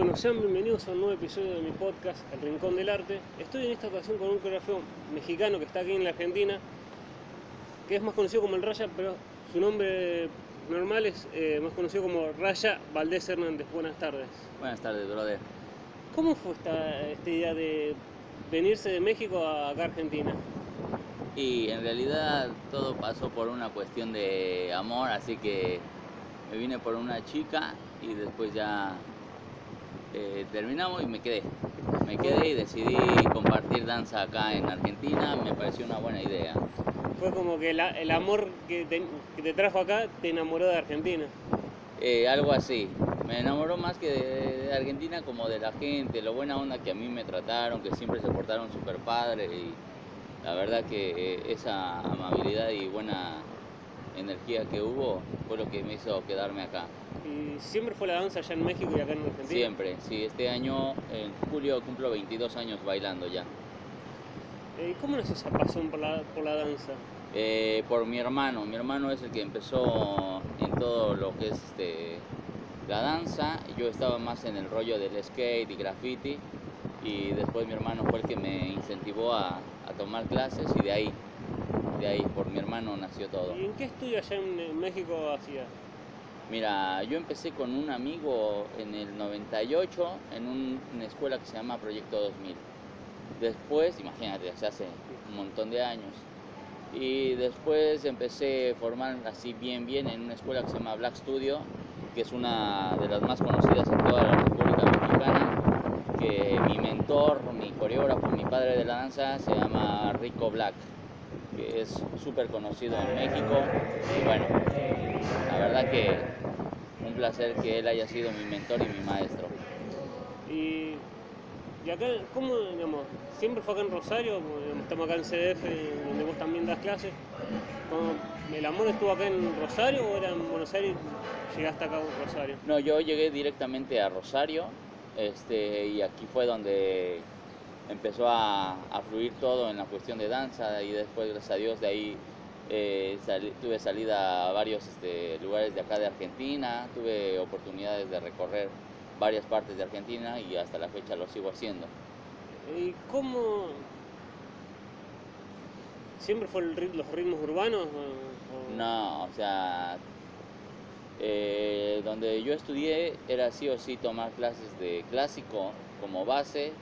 Bueno, sean bienvenidos a un nuevo episodio de mi podcast, El Rincón del Arte. Estoy en esta ocasión con un coreógrafo mexicano que está aquí en la Argentina, que es más conocido como el Raya, pero su nombre normal es eh, más conocido como Raya Valdés Hernández. Buenas tardes. Buenas tardes, brother. ¿Cómo fue esta, esta idea de venirse de México a acá a Argentina? Y en realidad todo pasó por una cuestión de amor, así que me vine por una chica y después ya eh, terminamos y me quedé. Me quedé y decidí compartir danza acá en Argentina, me pareció una buena idea. Fue como que la- el amor que te, que te trajo acá te enamoró de Argentina. Eh, algo así. Me enamoró más que de, de Argentina como de la gente, lo buena onda que a mí me trataron, que siempre se portaron súper padre y la verdad que eh, esa amabilidad y buena energía que hubo fue lo que me hizo quedarme acá. Y siempre fue la danza allá en México y acá en Argentina. Siempre, sí, este año en julio cumplo 22 años bailando ya. Eh, ¿Cómo nació esa pasión por la, por la danza? Eh, por mi hermano, mi hermano es el que empezó en todo lo que es este, la danza, yo estaba más en el rollo del skate y graffiti y después mi hermano fue el que me incentivó a, a tomar clases y de ahí, de ahí por mi hermano nació todo. ¿Y en qué estudio allá en, México hacía? Mira, yo empecé con un amigo en el 98 en un- una escuela que se llama Proyecto 2000. Después, imagínate, se hace un montón de años. Y después empecé a formar así bien bien en una escuela que se llama Black Studio, que es una de las más conocidas en toda la República Mexicana, que mi mentor, mi coreógrafo, mi padre de la danza se llama Rico Black, que es súper conocido en México. Y bueno, la verdad que un placer que él haya sido mi mentor y mi maestro. Y, y acá, ¿cómo, digamos, siempre fue acá en Rosario? Digamos, estamos acá en CDF, donde vos también das clases. ¿Cómo- ¿El amor estuvo acá en Rosario o era en Buenos Aires llegaste acá a Rosario? No, yo llegué directamente a Rosario este, y aquí fue donde empezó a, a fluir todo en la cuestión de danza y después, gracias a Dios, de ahí eh, tuve salida a varios este, lugares de acá de Argentina, tuve oportunidades de recorrer varias partes de Argentina y hasta la fecha lo sigo haciendo. ¿Y cómo...? ¿Siempre fue el rit- los ritmos urbanos? o- No, o sea, eh, donde yo estudié era sí o sí tomar clases de clásico como base,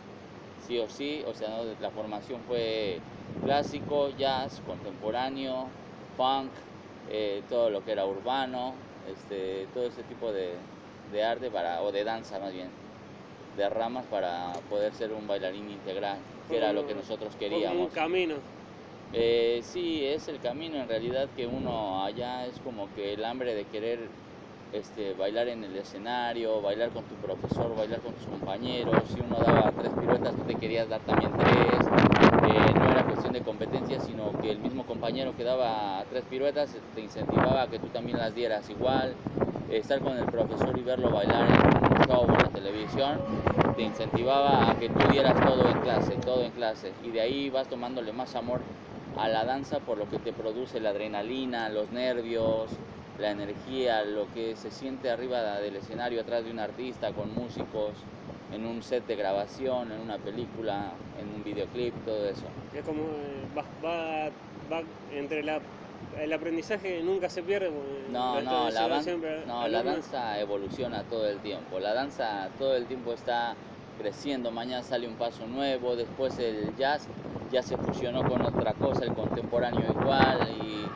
sí o sí, o sea, ¿no? la formación fue clásico, jazz, contemporáneo, funk, eh, todo lo que era urbano, este, todo ese tipo de, de arte para, o de danza más bien, de ramas para poder ser un bailarín integral, que era lo que nosotros como un queríamos. camino. Eh, sí, es el camino en realidad que uno allá es como que el hambre de querer este, bailar en el escenario, bailar con tu profesor, bailar con tus compañeros. Si uno daba tres piruetas, tú te querías dar también tres. Eh, no era cuestión de competencia, sino que el mismo compañero que daba tres piruetas te incentivaba a que tú también las dieras igual. Estar con el profesor y verlo bailar en un show o en la televisión te incentivaba a que tú dieras todo en clase, todo en clase. Y de ahí vas tomándole más amor a la danza por lo que te produce la adrenalina, los nervios, la energía, lo que se siente arriba del escenario atrás de un artista con músicos, en un set de grabación, en una película, en un videoclip, todo eso. Es como eh, va, va, va entre la, el aprendizaje nunca se pierde. No, no, la, siempre no, danza evoluciona todo el tiempo. La danza todo el tiempo está creciendo. Mañana sale un paso nuevo. Después el jazz ya se fusionó con otra cosa, el contemporáneo igual. Y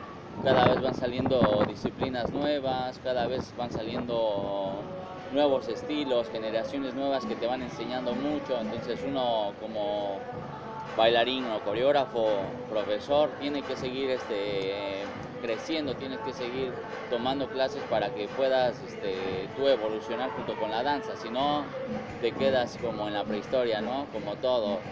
cada vez van saliendo disciplinas nuevas, cada vez van saliendo nuevos estilos, generaciones nuevas que te van enseñando mucho. Entonces uno como bailarín o coreógrafo, profesor, tiene que seguir este, creciendo, tienes que seguir tomando clases para que puedas este, tú evolucionar junto con la danza, si no te quedas como en la prehistoria, ¿no? Como todo.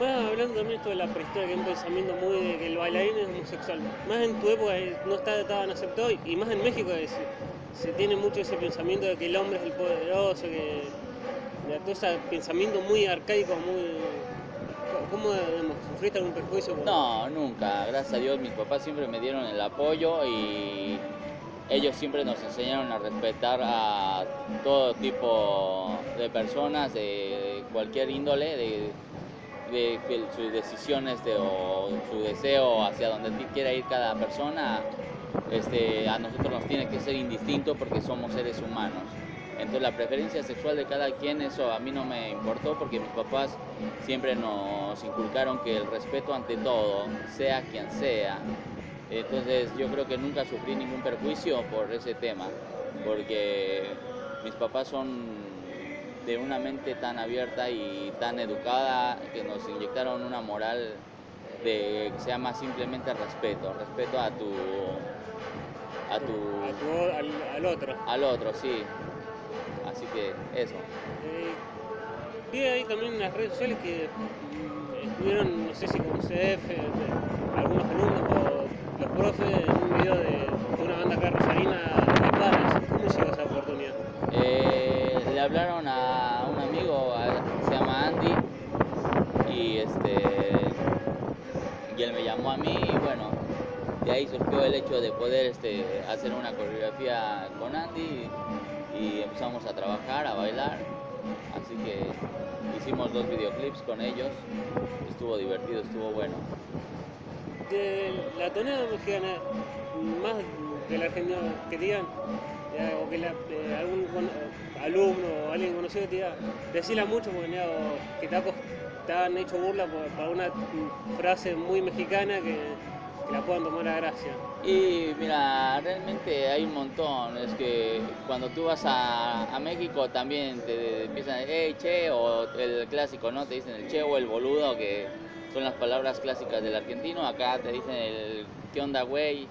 Hablando también esto de la prehistoria, que es un pensamiento muy de que el bailarín es homosexual. Más en tu época eh, no está tan aceptado y- más en México es- se tiene mucho ese pensamiento de que el hombre es el poderoso, que todo ese pensamiento muy arcaico, muy... ¿Cómo digamos, sufriste algún perjuicio? No, nunca. Gracias a Dios mis papás siempre me dieron el apoyo y ellos siempre nos enseñaron a respetar a todo tipo de personas de cualquier índole, de, de sus decisiones de, o su deseo hacia donde quiera ir cada persona, este, a nosotros nos tiene que ser indistinto porque somos seres humanos. Entonces la preferencia sexual de cada quien, eso a mí no me importó porque mis papás siempre nos inculcaron que el respeto ante todo, sea quien sea. Entonces yo creo que nunca sufrí ningún perjuicio por ese tema, porque mis papás son de una mente tan abierta y tan educada que nos inyectaron una moral de que se llama simplemente respeto, respeto a tu a tu, al, otro. Al otro, sí. Así que eso. Eh, vi ahí también en las redes sociales que mm, estuvieron, no sé si con CDF, algunos alumnos o los profes, en un video de, una banda acá rosarina de Paras. ¿Cómo llegó esa oportunidad? Eh, le hablaron a un amigo, se llama Andy, y este y él me llamó a mí y bueno, de ahí surgió el hecho de poder este, hacer una coreografía con Andy y, empezamos a trabajar, a bailar. Así que hicimos dos videoclips con ellos. Estuvo divertido, estuvo bueno. De la tonada mexicana, más de la Argentina que digan, o que eh, algún alumno o alguien conocido te diga, decila mucho porque que te, te han hecho burla por, por una frase muy mexicana que que la puedan tomar a gracia. Y mira, realmente hay un montón. Es que cuando tú vas a, México también te empiezan, hey, che, o el clásico, ¿no? Te dicen el che o el boludo, que son las palabras clásicas del argentino. Acá te dicen el qué onda, güey,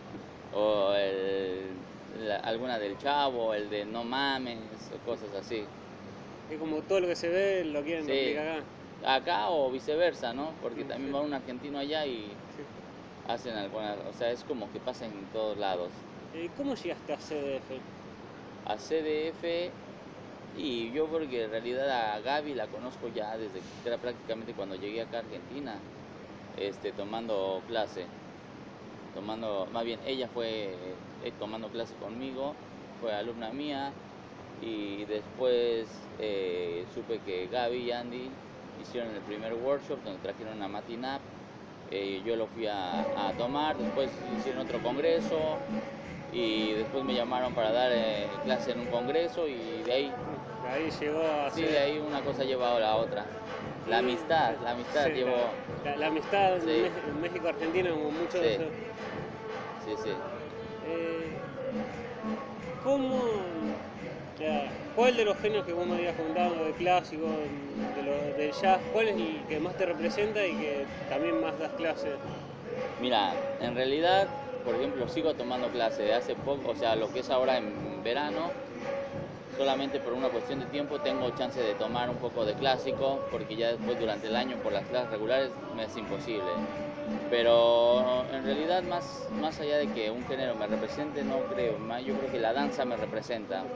o el, alguna del chavo, el de no mames, o cosas así. Es como todo lo que se ve lo quieren sí. acá. Acá o viceversa, ¿no? Porque también va un argentino allá y hacen algunas, o sea, es como que pasa en todos lados. ¿Y ¿Cómo llegaste a CDF? A CDF, y yo porque en realidad a Gaby la conozco ya desde que era prácticamente cuando llegué acá a Argentina, este, tomando clase, tomando, más bien ella fue eh, tomando clase conmigo, fue alumna mía, y después eh, supe que Gaby y Andy hicieron el primer workshop donde trajeron a Matinap eh, yo lo fui a, tomar, después hicieron otro congreso y después me llamaron para dar eh, clase en un congreso y de ahí... De ahí llegó a... Sí, de ahí una cosa lleva a la otra. La amistad, la amistad llevó... La, amistad en México-Argentina. Sí, sí. sí. Eh, ¿Cómo ¿Cuál de los genios que vos me habías contado de clásico, de lo, del jazz, cuál es el que más te representa y que también más das clases? Mira, en realidad, por ejemplo, sigo tomando clases de hace poco, o sea, lo que es ahora en verano, solamente por una cuestión de tiempo tengo chance de tomar un poco de clásico, porque ya después durante el año por las clases regulares me es imposible. Pero en realidad más, más allá de que un género me represente, no creo, yo creo que la danza me representa.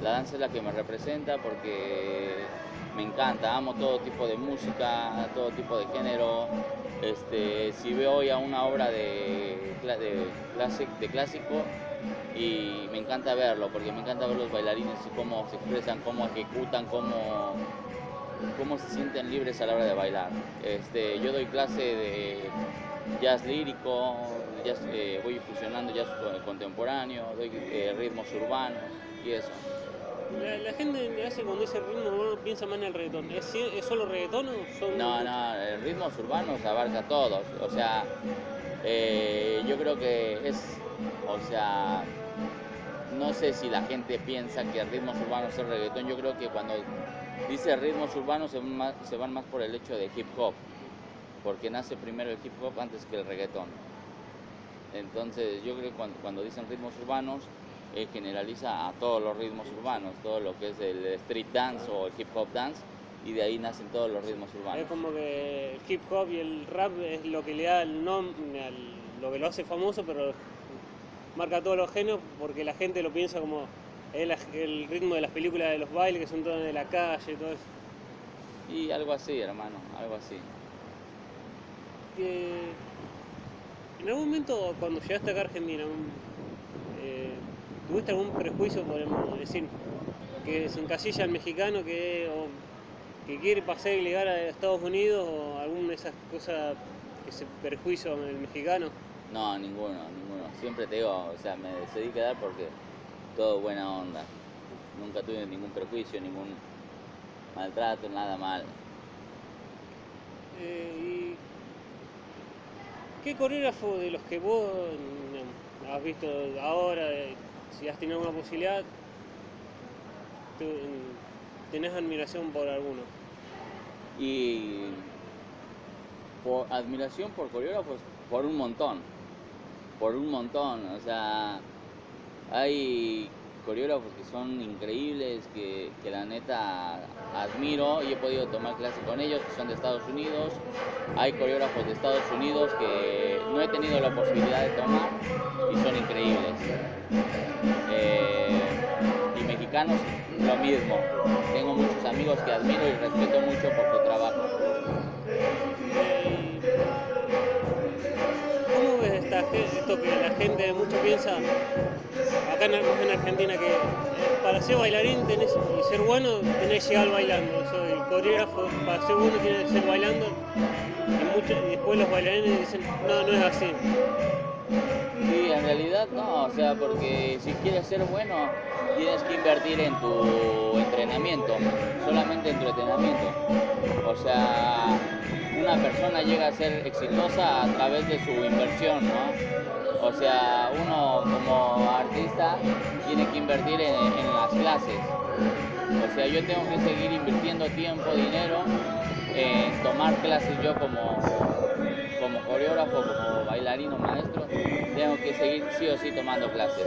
La danza es la que me representa porque me encanta, amo todo tipo de música, todo tipo de género. Este, si veo hoy a una obra de, de, de clásico y me encanta verlo, porque me encanta ver los bailarines y cómo se expresan, cómo ejecutan, cómo, cómo se sienten libres a la hora de bailar. Este, yo doy clase de jazz lírico, eh, voy fusionando jazz contemporáneo, doy eh, ritmos urbanos y eso. La, gente hace cuando dice ritmo urbano piensa más en el reggaetón. ¿Es, solo reggaetón o son.? No, no, el ritmos urbanos abarca todos. O sea, eh, yo creo que es. O sea, no sé si la gente piensa que ritmos urbanos es reggaetón. Yo creo que cuando dice ritmos urbanos se van más, se van más por el hecho de hip hop. Porque nace primero el hip hop antes que el reggaetón. Entonces, yo creo que cuando, cuando dicen ritmos urbanos eh, generaliza a todos los ritmos urbanos, todo lo que es el street dance o el hip hop dance, y de ahí nacen todos los ritmos urbanos. Es como que el hip hop y el rap es lo que le da el nombre, lo que lo hace famoso, pero marca todos los géneros porque la gente lo piensa como el, el ritmo de las películas de los bailes que son todas de la calle, todo eso. Y algo así, hermano, algo así. En algún momento cuando llegaste acá a Argentina, eh, ¿tuviste algún prejuicio por decir que se encasilla al mexicano que, o, que quiere pasar ilegal a Estados Unidos o alguna de esas cosas que se perjuicio el mexicano? No, ninguno, ninguno. Siempre te digo, o sea, me decidí quedar porque todo buena onda. Nunca tuve ningún prejuicio, ningún maltrato, nada mal. Eh, ¿y ¿Qué coreógrafo de los que vos mm, has visto ahora, eh, si has tenido una posibilidad, mm, tenés admiración por alguno? Y por admiración por coreógrafos, por un montón, por un montón, o sea, hay coreógrafos que son increíbles, que, la neta admiro y he podido tomar clases con ellos, que son de Estados Unidos. Hay coreógrafos de Estados Unidos que no he tenido la posibilidad de tomar y son increíbles. Eh, y mexicanos lo mismo. Tengo muchos amigos que admiro y respeto mucho por su trabajo. Esto que la gente mucho piensa acá en, en Argentina que para ser bailarín tenés, y ser bueno tenés que llegar bailando. El coreógrafo, para ser bueno tiene que ser bailando. Y, mucho, y, después los bailarines dicen, no, no es así. Sí, en realidad no, o sea, porque si quieres ser bueno tienes que invertir en tu entrenamiento, solamente en tu entrenamiento. O sea, una persona llega a ser exitosa a través de su inversión, ¿no? O sea, uno como artista tiene que invertir en, en, las clases. O sea, yo tengo que seguir invirtiendo tiempo, dinero en tomar clases yo como, como coreógrafo, como bailarino, maestro. Tengo que seguir sí o sí tomando clases.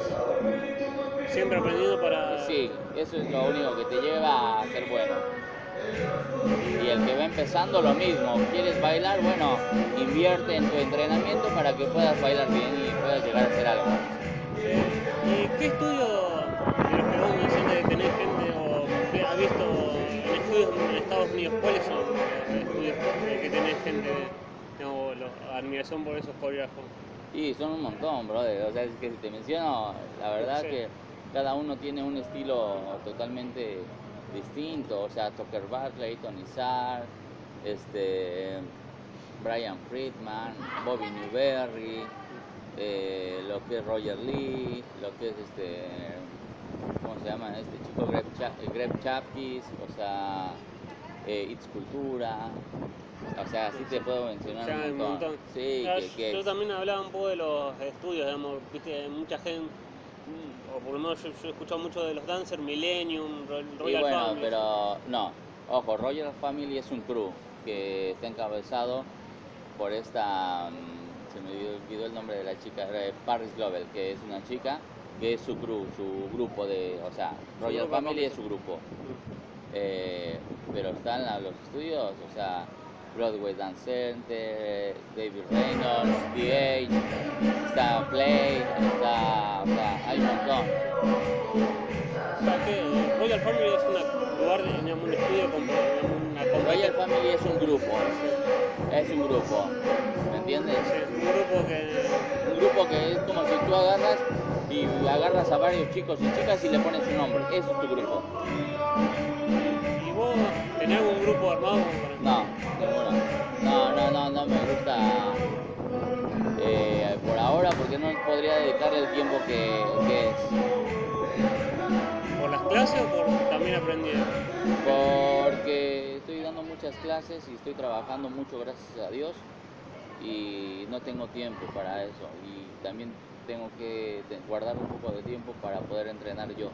Siempre aprendiendo para... Sí, eso es lo único que te lleva a ser bueno y el que va empezando lo mismo. ¿Quieres bailar? Bueno, invierte en tu entrenamiento para que puedas bailar bien y puedas llegar a hacer algo. ¿Y qué estudio de los que vos mencionaste que tenés gente o que ha visto en estudios en Estados Unidos? ¿Cuáles son los estudios que tenés gente, no, la admiración por esos coreógrafos? Sí, son un montón, brother. O sea, es que si te menciono, la verdad sí. que cada uno tiene un estilo totalmente distinto, o sea, Tucker Barclay, Tony Sarr, este, Brian Friedman, Bobby Newberry, eh, lo que es Roger Lee, lo que es este, ¿cómo se llama? Este chico Greg, Cha Greg Chapkis, o sea, eh, It's Cultura, o sea, así te puedo mencionar un, montón. un montón. Sí, que, que yo también hablaba un poco de los estudios, digamos, viste, mucha gente o por lo menos yo, yo, he escuchado mucho de los dancers, Millennium, Royal y bueno, Family. pero no, ojo, Royal Family es un crew que está encabezado por esta, se me olvidó el nombre de la chica, Paris Global, que es una chica que es su crew, su grupo de, o sea, Royal Family es su grupo. Eh, pero están los estudios, o sea, Broadway Dance Center, David Reynolds, The Age, está Play, está, O sea que Royal Family es un lugar, digamos, un estudio una Royal Family es un grupo, sí. es un grupo, ¿me entiendes? Sí, un grupo que... Un grupo que es como si tú agarras y agarras a varios chicos y chicas y le pones un nombre, eso es tu grupo. ¿Y vos tenés algún grupo armado? No, ninguno. No, no, no, no me gusta eh, por ahora porque no podría dedicarle el tiempo que, que, es. ¿Por las clases o por también aprendiendo? Porque estoy dando muchas clases y estoy trabajando mucho, gracias a Dios, y no tengo tiempo para eso. Y también tengo que guardar un poco de tiempo para poder entrenar yo,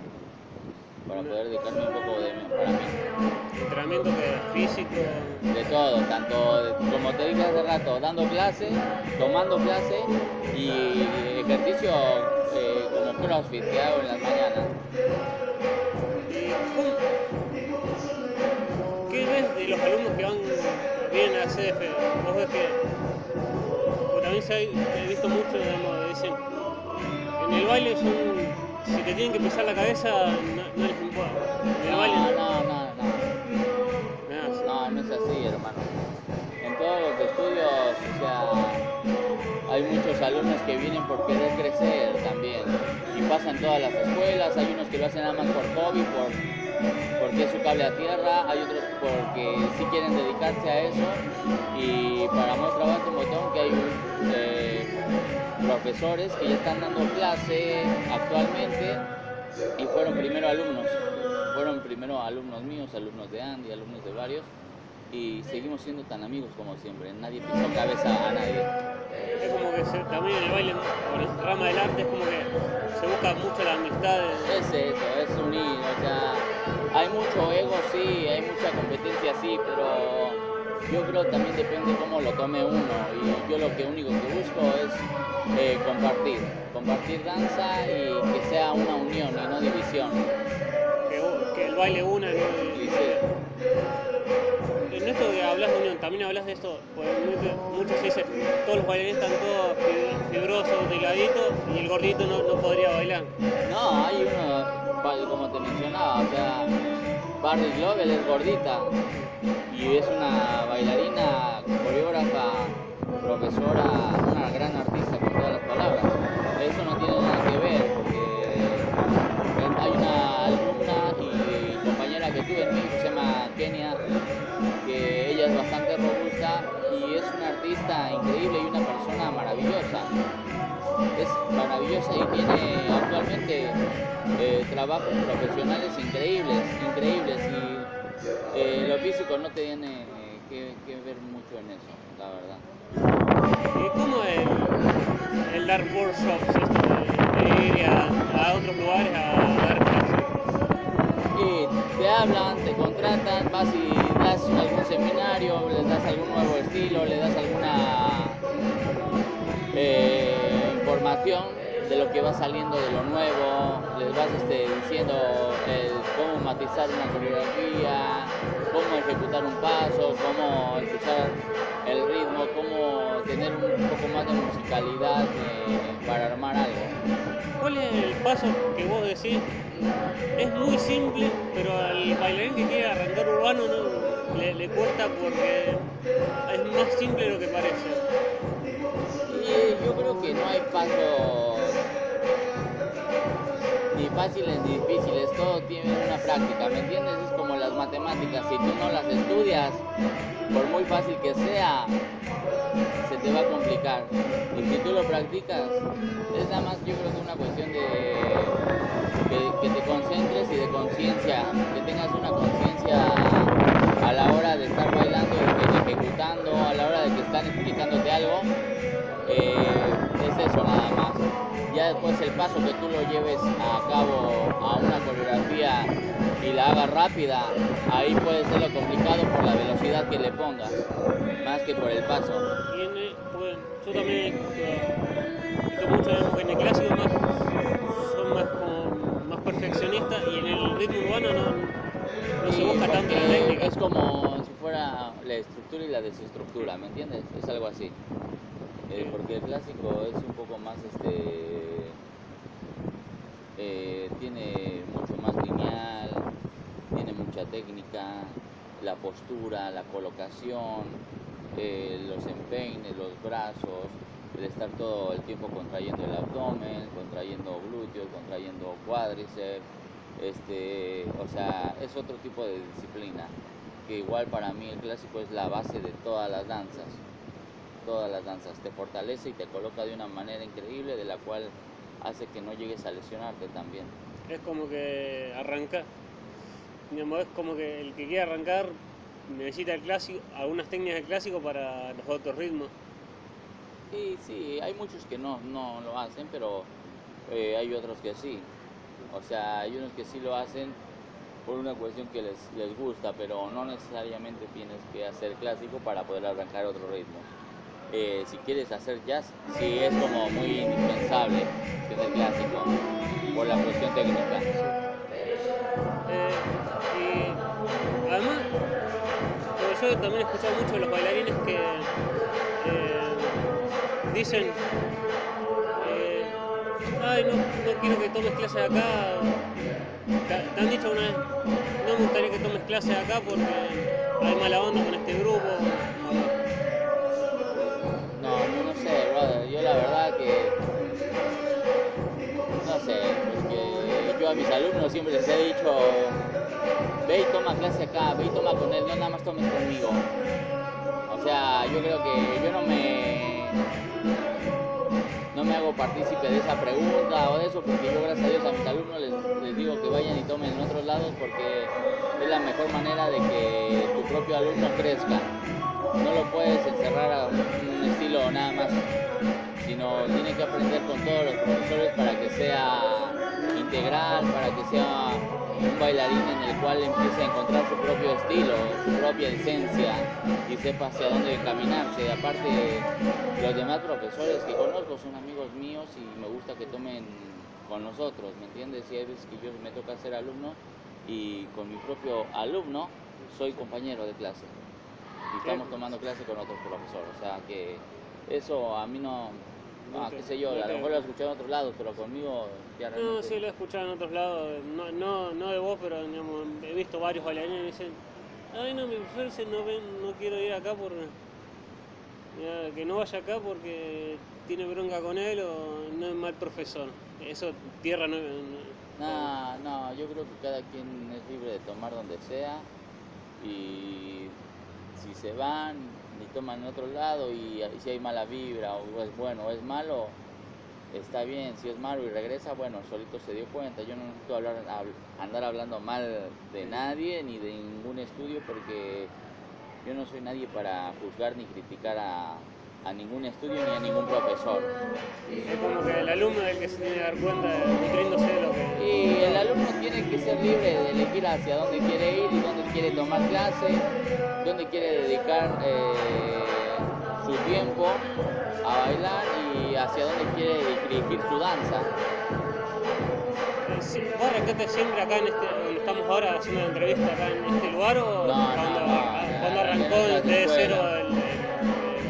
para poder dedicarme un poco de, para mí. ¿Entrenamiento físico? De todo, tanto como te dije hace rato, dando clase, tomando clase y ejercicio eh, como CrossFit que hago en las mañanas. ¿Qué ves de los alumnos que van vienen a CF? Vos ves que también se ha, he visto mucho, digamos, dicen en el baile son si te tienen que pisar la cabeza no, no les importa. No, baile no, no, no. no. No, no es así, hermano. En todos los estudios, o sea, hay muchos alumnos que vienen por querer crecer también y pasa en todas las escuelas, hay unos que lo hacen nada más por hobby, por, porque es su cable a tierra, hay otros porque sí quieren dedicarse a eso y para basta un botón que hay eh, profesores que ya están dando clase actualmente y fueron primero alumnos, fueron primero alumnos míos, alumnos de Andy, alumnos de varios y seguimos siendo tan amigos como siempre, nadie pisó cabeza a nadie. Es como que se, también en el baile en la rama del arte es como que se busca mucho la amistad. Es eso, es unir, o sea, hay mucho ego, sí, hay mucha competencia, sí, pero yo creo también depende cómo lo tome uno y yo lo que único que busco es eh, compartir, compartir danza y que sea una unión y no división. Que, que el baile una, ¿no? Y sí. En esto que hablas de unión, también hablas de esto, pues muchos dicen, todos los bailarines están todos fibrosos, delgaditos, y el gordito no, no podría bailar. No, hay uno, como te mencionaba, o sea, Barry Lovell es gordita y es una bailarina, coreógrafa, profesora, una gran artista con todas las palabras. Eso no tiene nada que ver porque hay una alumna y compañera que tuve en México, se llama Kenia, que ella es bastante robusta y es una artista increíble y una persona maravillosa. Es maravillosa y tiene actualmente eh, trabajos profesionales increíbles, increíbles y eh, lo físico no tiene eh, que, que, ver mucho en eso, la verdad. ¿Y cómo es el, dar workshops, esto de, de ir a, a, otros lugares a dar clases? Y te hablan, te contratan, vas y das algún seminario, les das algún nuevo estilo, le das alguna eh, información de lo que va saliendo de lo nuevo, les vas este, diciendo el, cómo matizar una coreografía, cómo ejecutar un paso, cómo escuchar el ritmo, cómo tener un poco más de musicalidad eh, para armar algo. ¿Cuál es el paso que vos decís? Es muy simple, pero al bailarín que quiere arrancar urbano no, le, le cuesta porque es más simple de lo que parece. Y yo creo que no hay pasos ni fáciles ni difíciles, todo tiene una práctica, ¿me entiendes? Es como las matemáticas, si tú no las estudias, por muy fácil que sea, se te va a complicar. Y si tú lo practicas, es nada más yo creo que una cuestión de que, te concentres y de conciencia, que tengas una conciencia a la hora de estar bailando, de, ejecutando, a la hora de que están explicándote algo, eh, es eso nada más. Ya después el paso que tú lo lleves a cabo a una coreografía y la hagas rápida, ahí puede ser lo complicado por la velocidad que le pongas, más que por el paso. Y en el, pues, yo también mucho en el clásico más, son más como más perfeccionistas y en el ritmo urbano no, no se busca tanto la técnica. Es como si fuera la estructura y la desestructura, ¿me entiendes? Es algo así. Eh, porque el clásico es un poco más este eh, tiene mucho más lineal tiene mucha técnica la postura la colocación eh, los empeines los brazos el estar todo el tiempo contrayendo el abdomen contrayendo glúteos contrayendo cuádriceps este o sea es otro tipo de disciplina que igual para mí el clásico es la base de todas las danzas todas las danzas, te fortalece y te coloca de una manera increíble de la cual hace que no llegues a lesionarte también. Es como que arranca, es como que el que quiere arrancar necesita el clásico, algunas técnicas del clásico para los otros ritmos. Y sí, hay muchos que no, no lo hacen, pero eh, hay otros que sí. O sea, hay unos que sí lo hacen por una cuestión que les, les gusta, pero no necesariamente tienes que hacer clásico para poder arrancar otro ritmo eh, si quieres hacer jazz, sí es como muy indispensable tener clásico por la cuestión técnica. Eh, y además, yo también he escuchado mucho de los bailarines que eh, dicen, ay, no, no, quiero que tomes clases acá. ¿Te, ¿Te, han dicho una vez, no me gustaría que tomes clases acá porque hay mala onda con este grupo porque yo a mis alumnos siempre les he dicho, ve y toma clase acá, ve y toma con él, no nada más tomes conmigo. O sea, yo creo que yo no me no me hago partícipe de esa pregunta o de eso, porque yo gracias a Dios a mis alumnos les, digo que vayan y tomen en otros lados porque es la mejor manera de que tu propio alumno crezca. No lo puedes encerrar a un estilo nada más, sino tiene que aprender con todos los profesores para que sea integral, para que sea un bailarín en el cual empiece a encontrar su propio estilo, su propia esencia y sepa hacia dónde encaminarse. Aparte, los demás profesores que conozco son amigos míos y me gusta que tomen con nosotros, ¿me entiendes? Y hay veces que yo me toca ser alumno y con mi propio alumno soy compañero de clase. Y estamos tomando clase con otro profesor. O sea que eso a mí no, Ah, qué sé yo, a lo mejor lo he escuchado en otros lados, pero conmigo ya realmente... No, sí, lo he escuchado en otros lados, no, no, no de vos, pero digamos, he visto varios bailarines que dicen, ay no, mi profesor no, no quiero ir acá por... que no vaya acá porque tiene bronca con él o no es mal profesor. Eso, tierra no... No, no, yo creo que cada quien es libre de tomar donde sea y si se van y toman en otro lado y, y, si hay mala vibra o es bueno o es malo, está bien. Si es malo y regresa, bueno, solito se dio cuenta. Yo no necesito hablar, andar hablando mal de nadie ni de ningún estudio porque yo no soy nadie para juzgar ni criticar a, a ningún estudio ni a ningún profesor. Es como que el alumno es el que se tiene que dar cuenta nutriéndose de lo que... Y el alumno tiene que ser libre de elegir hacia dónde quiere ir y dónde quiere tomar clase, dónde quiere dedicar eh, su tiempo a bailar y hacia dónde quiere dirigir su danza. Sí, ¿Vos arrancaste siempre acá en este, donde estamos ahora haciendo la entrevista, acá en este lugar o No, cuando, no, no, cuando arranqué arrancó desde cero el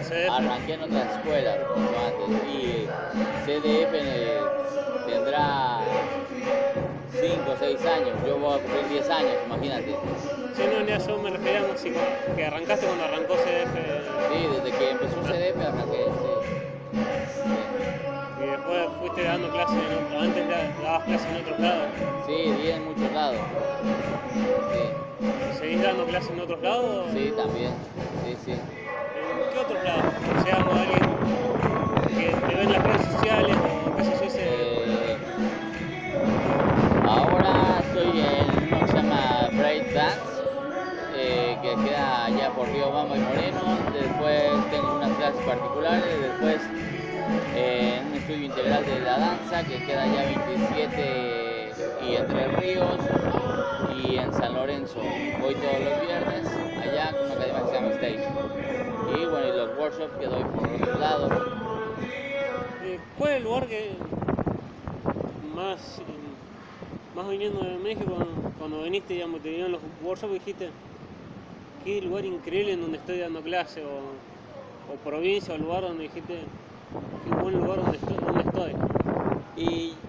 CDF? Arranqué en otras escuelas mucho antes y CDF tendrá 5 o 6 años, yo voy a cumplir 10 años, imagínate. Sí, no, ya yo me refería a que arrancaste cuando arrancó CDF Sí, desde que empezó CDF arranqué, sí. y después fuiste dando clases, en otro- antes da- dabas clases en otros lados. Sí, di en muchos lados. Sí, ¿Seguís dando clases en otros lados? sí, también. Sí, sí. ¿En qué otros lados? O sea, como alguien que te en las redes sociales o qué Eh, ahora estoy en uno que se llama Break Dance, eh, que queda allá por Río Bamba y Moreno. Después tengo unas clases particulares. Después eh, un estudio integral de la danza que queda allá 27 y Entre Ríos. Y en San Lorenzo voy todos los viernes allá con una academia que se llama Stage. Y bueno, y los workshops que doy por otros lados. eh, ¿cuál es el lugar que más, eh, más viniendo de México, cuando viniste, digamos, te dieron los workshops, dijiste, qué lugar increíble en donde estoy dando clase, o, o provincia, o lugar donde dijiste, qué buen lugar donde estoy, donde estoy. Y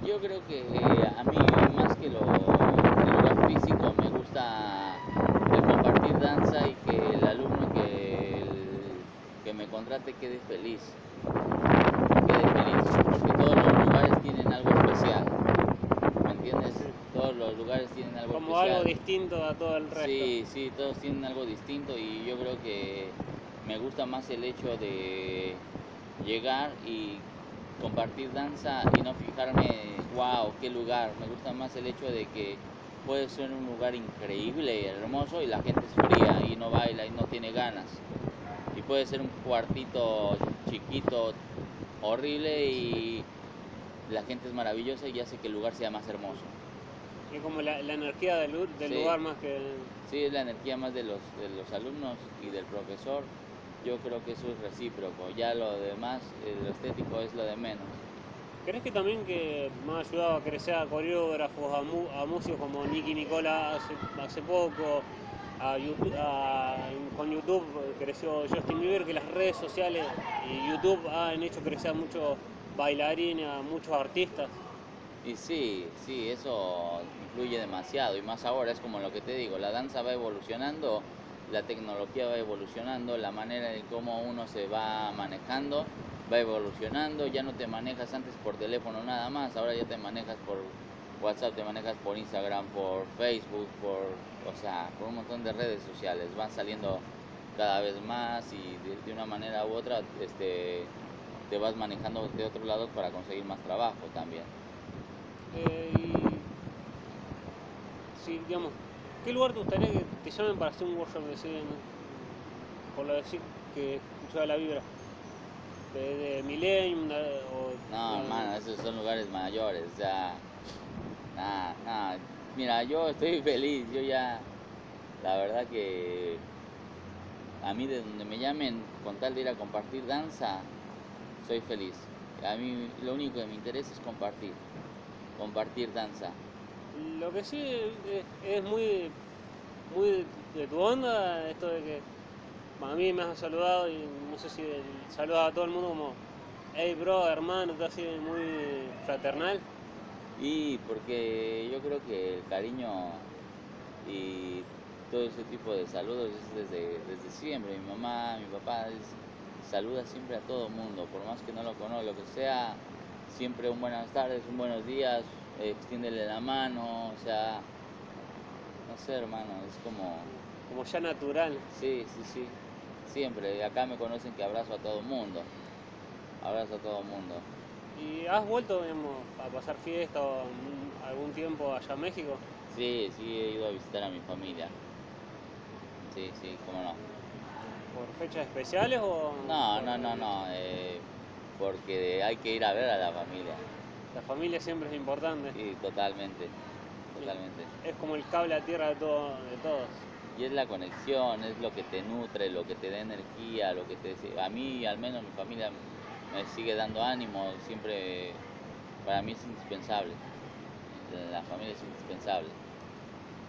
yo creo que a mí más que lo, el lugar físico me gusta el compartir danza y que el alumno que, el- que me contrate quede feliz. Quede feliz porque todos los lugares tienen algo especial. ¿Me entiendes? Todos los lugares tienen algo Como especial. algo distinto a todo el resto. Sí, sí, todos tienen algo distinto y yo creo que me gusta más el hecho de llegar y compartir danza y no fijarme, wow, qué lugar. Me gusta más el hecho de que puede ser un lugar increíble y hermoso y la gente es fría y no baila y no tiene ganas. Puede ser un cuartito chiquito, horrible y la gente es maravillosa y hace que el lugar sea más hermoso. Es como la, la energía del, lu- del Sí. lugar más que... Sí, es la energía más de los, de los alumnos y del profesor. Yo creo que eso es recíproco. Ya lo demás, lo estético es lo de menos. ¿Crees que también que me ha ayudado a crecer a coreógrafos, a, mu- a músicos como Nicky Nicola hace, hace poco, YouTube, con YouTube creció Justin Bieber, que las redes sociales y YouTube han hecho crecer a muchos bailarines, a muchos artistas? Y sí, sí, eso influye demasiado. Y más ahora es como lo que te digo, la danza va evolucionando, la tecnología va evolucionando, la manera en cómo uno se va manejando va evolucionando, ya no te manejas antes por teléfono nada más, ahora ya te manejas por WhatsApp, te manejas por Instagram, por Facebook, por, o sea, por un montón de redes sociales, van saliendo cada vez más y de, de una manera u otra este, te vas manejando de otro lado para conseguir más trabajo también. Eh, y digamos, ¿qué lugar te gustaría que te llamen para hacer un workshop de cine? Por lo decir que escuchaba la vibra. De, de Millennium o... No, de- mano, esos son lugares mayores, o sea, nada, nada. Mira, yo estoy feliz, yo ya, la verdad que a mí de donde me llamen con tal de ir a compartir danza, soy feliz. A mí lo único que me interesa es compartir, compartir danza. Lo que sí es, muy, muy de tu onda, esto de que a mí me has saludado y no sé si saludas a todo el mundo como, hey bro, hermano, todo así muy fraternal. Y porque yo creo que el cariño y todo ese tipo de saludos es desde, desde siempre. Mi mamá, mi papá es- saluda siempre a todo mundo, por más que no lo conozca, lo que sea, siempre un buenas tardes, un buenos días, extiéndele la mano, o sea, no sé hermano, es como, Como ya natural. sí, sí, sí, siempre. Acá me conocen que abrazo a todo mundo, abrazo a todo mundo. ¿Y has vuelto digamos, a pasar fiesta o algún tiempo allá a México? Sí, sí, he ido a visitar a mi familia. Sí, sí, cómo no. ¿Por fechas especiales o...? No, no, no, no, eh, porque hay que ir a ver a la familia. La familia siempre es importante. Sí, totalmente, totalmente. Es como el cable a tierra de, todo, de todos. Y es la conexión, es lo que te nutre, lo que te da energía, lo que te... A mí, al menos, mi familia me sigue dando ánimo, siempre, para mí es indispensable. La familia es indispensable.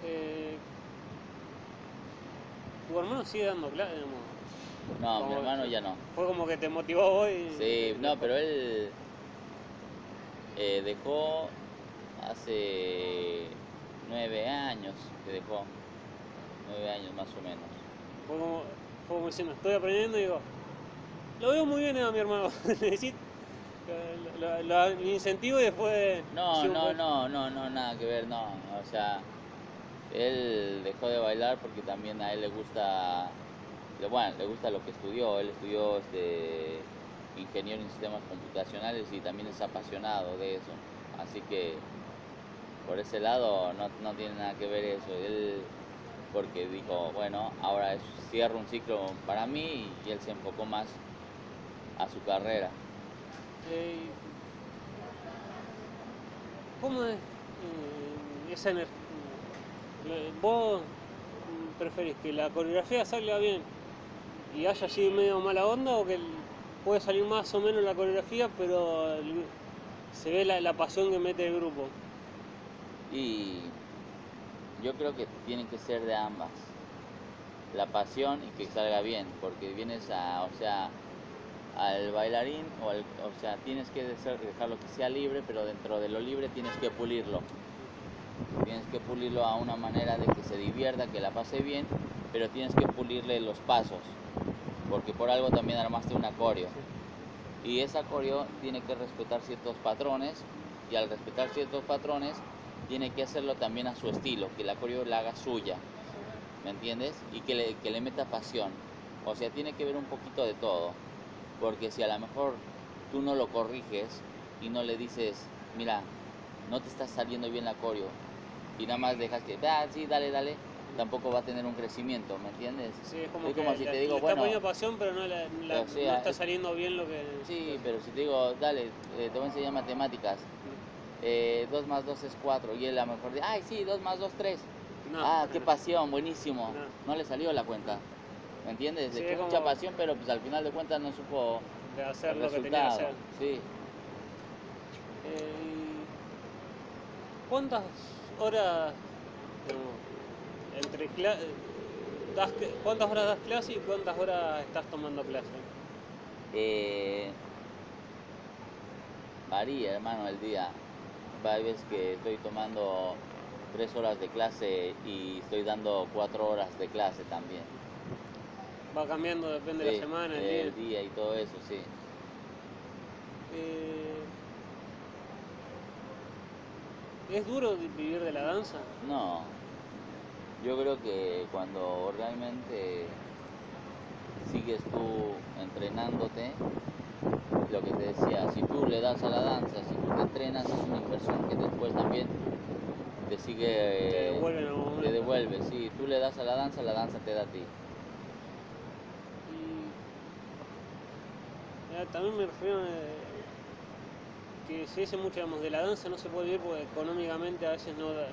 Eh, ¿Tu hermano sigue dando clases? No, mi hermano ya no. Fue como que te motivó hoy. Sí, no, pero él eh, dejó hace nueve años que dejó, nueve años más o menos. Fue como, fue como diciendo, estoy aprendiendo y digo, lo veo muy bien a mi hermano. Necesito lo, lo- lo incentivo y después... No, no, no, no, no, nada que ver, no. O sea, él dejó de bailar porque también a él le gusta, bueno, le gusta lo que estudió. Él estudió este ingeniero en sistemas computacionales y también es apasionado de eso. Así que por ese lado no, no tiene nada que ver eso. Él porque dijo, bueno, ahora es- cierro un ciclo para mí y él se enfocó más a su carrera. Eh, ¿Cómo es eh, esa energía? ¿Vos mm, preferís que la coreografía salga bien y haya así medio mala onda o que puede salir más o menos la coreografía pero se ve la, la pasión que mete el grupo? Y yo creo que tienen que ser de ambas. La pasión y que salga bien, porque vienes a, o sea, al bailarín, o, al- o sea, tienes que dejar- dejarlo que sea libre, pero dentro de lo libre tienes que pulirlo. Tienes que pulirlo a una manera de que se divierta, que la pase bien, pero tienes que pulirle los pasos, porque por algo también armaste un coreo. Y esa coreo tiene que respetar ciertos patrones y al respetar ciertos patrones tiene que hacerlo también a su estilo, que la coreo la haga suya, ¿me entiendes? Y que le, que le meta pasión. O sea, tiene que ver un poquito de todo, porque si a lo mejor tú no lo corriges y no le dices, mira, no te está saliendo bien la coreo, y nada más dejas que, ah, sí, dale, dale, tampoco va a tener un crecimiento, ¿me entiendes? Sí, es como Es que como si le- te digo, le bueno, está poniendo pasión pero no, la- la- o sea, no está es- saliendo bien lo que... Sí, pero si te digo, dale, eh, te voy a enseñar matemáticas. 2 más 2 es 4. Y él a lo mejor dice, ay, sí, 2 más 2, 3. No, ah, qué pasión, buenísimo. No. No. le salió la cuenta. ¿Me entiendes? Sí, Le es echó como- mucha pasión, pero pues al final de cuentas no supo de hacer el lo que tenía que hacer. Sí. Eh, ¿Cuántas horas entre das cuántas horas das clase y cuántas horas estás tomando clase? Eh, varía, hermano, el día. Hay veces que estoy tomando 3 horas de clase y estoy dando 4 horas de clase también. Va cambiando, depende de Sí, la semana, el el día. día y todo eso, sí. Eh, ¿Es duro vivir de la danza? No, yo creo que cuando realmente sigues tú entrenándote, lo que te decía, si tú le das a la danza, si tú te entrenas, es una inversión que después también te sigue, Te devuelve te devuelve. Si tú le das a la danza, la danza te da a ti. Y eh, también me refiero a que se dice mucho digamos, de la danza no se puede vivir porque económicamente a veces no da.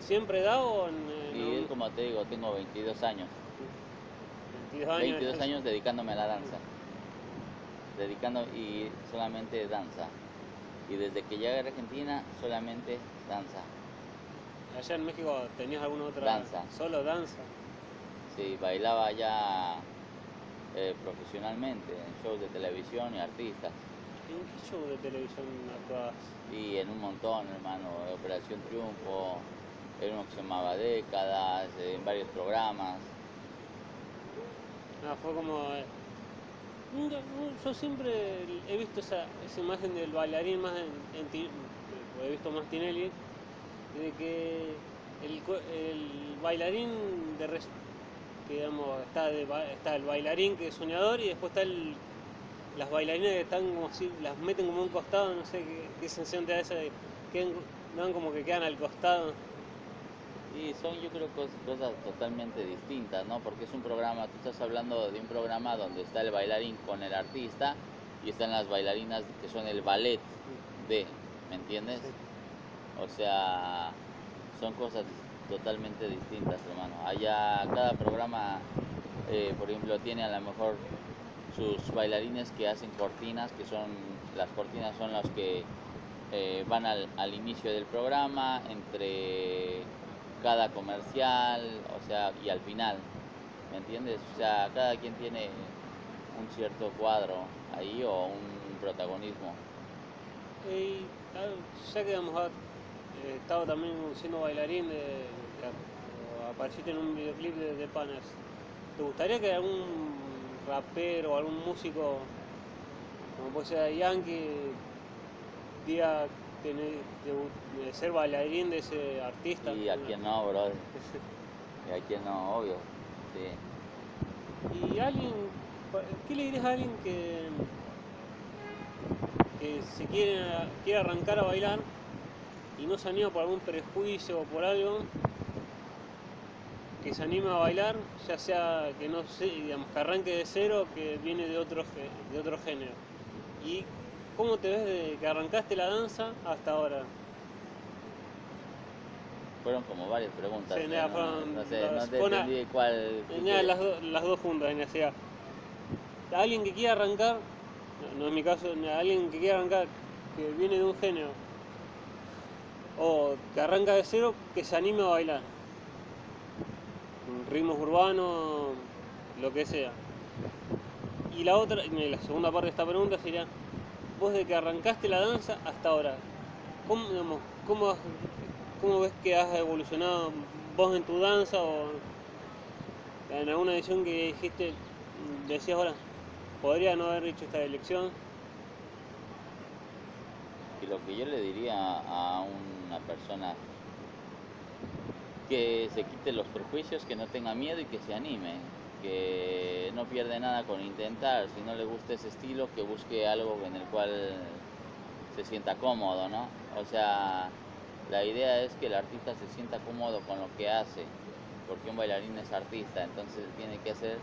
¿Siempre da o en, en Y como te digo, tengo 22 años. 22 años? 22 años dedicándome a la danza. Dedicando y solamente danza. Y desde que llegué a Argentina, solamente danza. Allá en México tenías alguna otra. Danza. Solo danza. Sí, bailaba ya eh, profesionalmente en shows de televisión y artistas. ¿En qué show de televisión actuabas? Y en un montón, hermano. Operación Triunfo, en uno que se llamaba Décadas, en varios programas. No, fue como. eh, yo siempre he visto esa, esa imagen del bailarín más en, he visto más Tinelli, de que el, bailarín de res- que digamos está, de ba- está el bailarín que es soñador y después está el, las bailarinas que están como si las meten como un costado, no sé qué, qué sensación te da esa de que dan como que quedan al costado. Y son, yo creo, cos- cosas totalmente distintas, ¿no? Porque es un programa, tú estás hablando de un programa donde está el bailarín con el artista y están las bailarinas que son el ballet de, ¿me entiendes? Sí. O sea, son cosas totalmente distintas, hermano. Allá cada programa, eh, por ejemplo, tiene a lo mejor sus bailarines que hacen cortinas, que son, las cortinas son las que eh, van al, inicio del programa, entre cada comercial, o sea, y al final, ¿me entiendes? O sea, cada quien tiene un cierto cuadro ahí o un protagonismo. Y ah, ya que hemos eh, estado también siendo bailarín, de, apareciste en un videoclip de, de Panas, ¿te gustaría que algún rapero o algún músico, como puede ser Yankee, diga tener- de, de ser bailarín de ese artista? Y a quien no, brother. Y a quien no, obvio. Sí. Y alguien, ¿qué le dirías a alguien que, que se quiere, quiere arrancar a bailar y no se anima por algún prejuicio o por algo? Que se anima a bailar, ya sea que no sé, digamos, que arranque de cero o que viene de otro, de otro género. ¿Y cómo te ves de que arrancaste la danza hasta ahora? Fueron como varias preguntas. Sí, ¿eh? no, fueron no sé, las- no te una- entendí cuál. Nada, las, do- las dos juntas, en sea, alguien que quiera arrancar, no, no es mi caso, alguien que quiera arrancar, que viene de un género, o que arranca de cero, que se anime a bailar. Ritmos urbanos, lo que sea. Y la otra, la segunda parte de esta pregunta sería, vos de que arrancaste la danza hasta ahora, ¿cómo, cómo, cómo ves que has evolucionado vos en tu danza o en alguna edición que dijiste, decías ahora, podría no haber hecho esta elección? Lo que yo le diría a una persona que se quite los prejuicios, que no tenga miedo y que se anime, que no pierde nada con intentar, si no le gusta ese estilo, que busque algo en el cual se sienta cómodo, ¿no? O sea, la idea es que el artista se sienta cómodo con lo que hace, porque un bailarín es artista, entonces tiene que hacer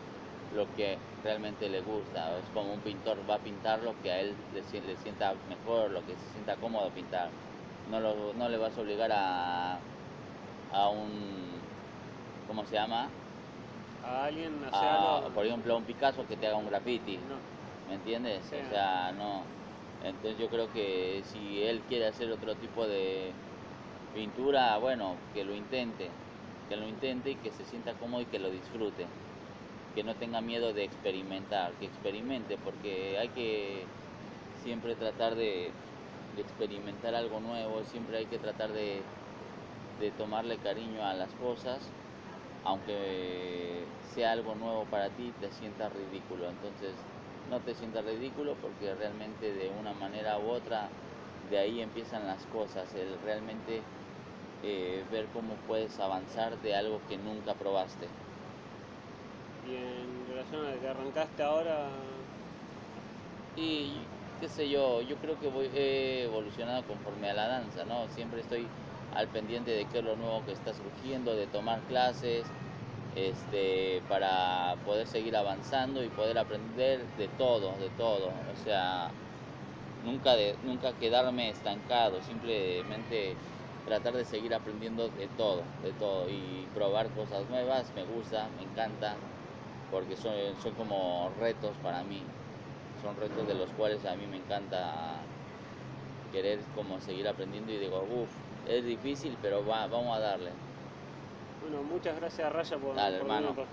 lo que realmente le gusta. Es como un pintor va a pintar lo que a él le, si- le sienta mejor, lo que se sienta cómodo pintar. No, lo- no le vas a obligar a, a un, ¿cómo se llama? A alguien A, algo. por ejemplo, a un Picasso que te haga un graffiti. No. ¿Me entiendes? Sí. O sea, no. Entonces yo creo que si él quiere hacer otro tipo de pintura, bueno, que lo intente. Que lo intente y que se sienta cómodo y que lo disfrute. Que no tenga miedo de experimentar, que experimente, porque hay que siempre tratar de, experimentar algo nuevo, siempre hay que tratar de, de tomarle cariño a las cosas, aunque sea algo nuevo para ti, te sientas ridículo. Entonces, no te sientas ridículo porque realmente de una manera u otra de ahí empiezan las cosas, el realmente eh, ver cómo puedes avanzar de algo que nunca probaste. Y en relación a que arrancaste ahora, Y qué sé yo, yo creo que voy, he evolucionado conforme a la danza, ¿no? Siempre estoy al pendiente de qué es lo nuevo que está surgiendo, de tomar clases, este, para poder seguir avanzando y poder aprender de todo, de todo. O sea, nunca, de, nunca quedarme estancado, simplemente tratar de seguir aprendiendo de todo, de todo y probar cosas nuevas, me gusta, me encanta, porque son, son como retos para mí, son retos de los cuales a mí me encanta querer como seguir aprendiendo y digo, uff, es difícil, pero va, vamos a darle. bueno, muchas gracias Raya por, Dale, por hermano. venir.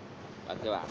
¿A qué va?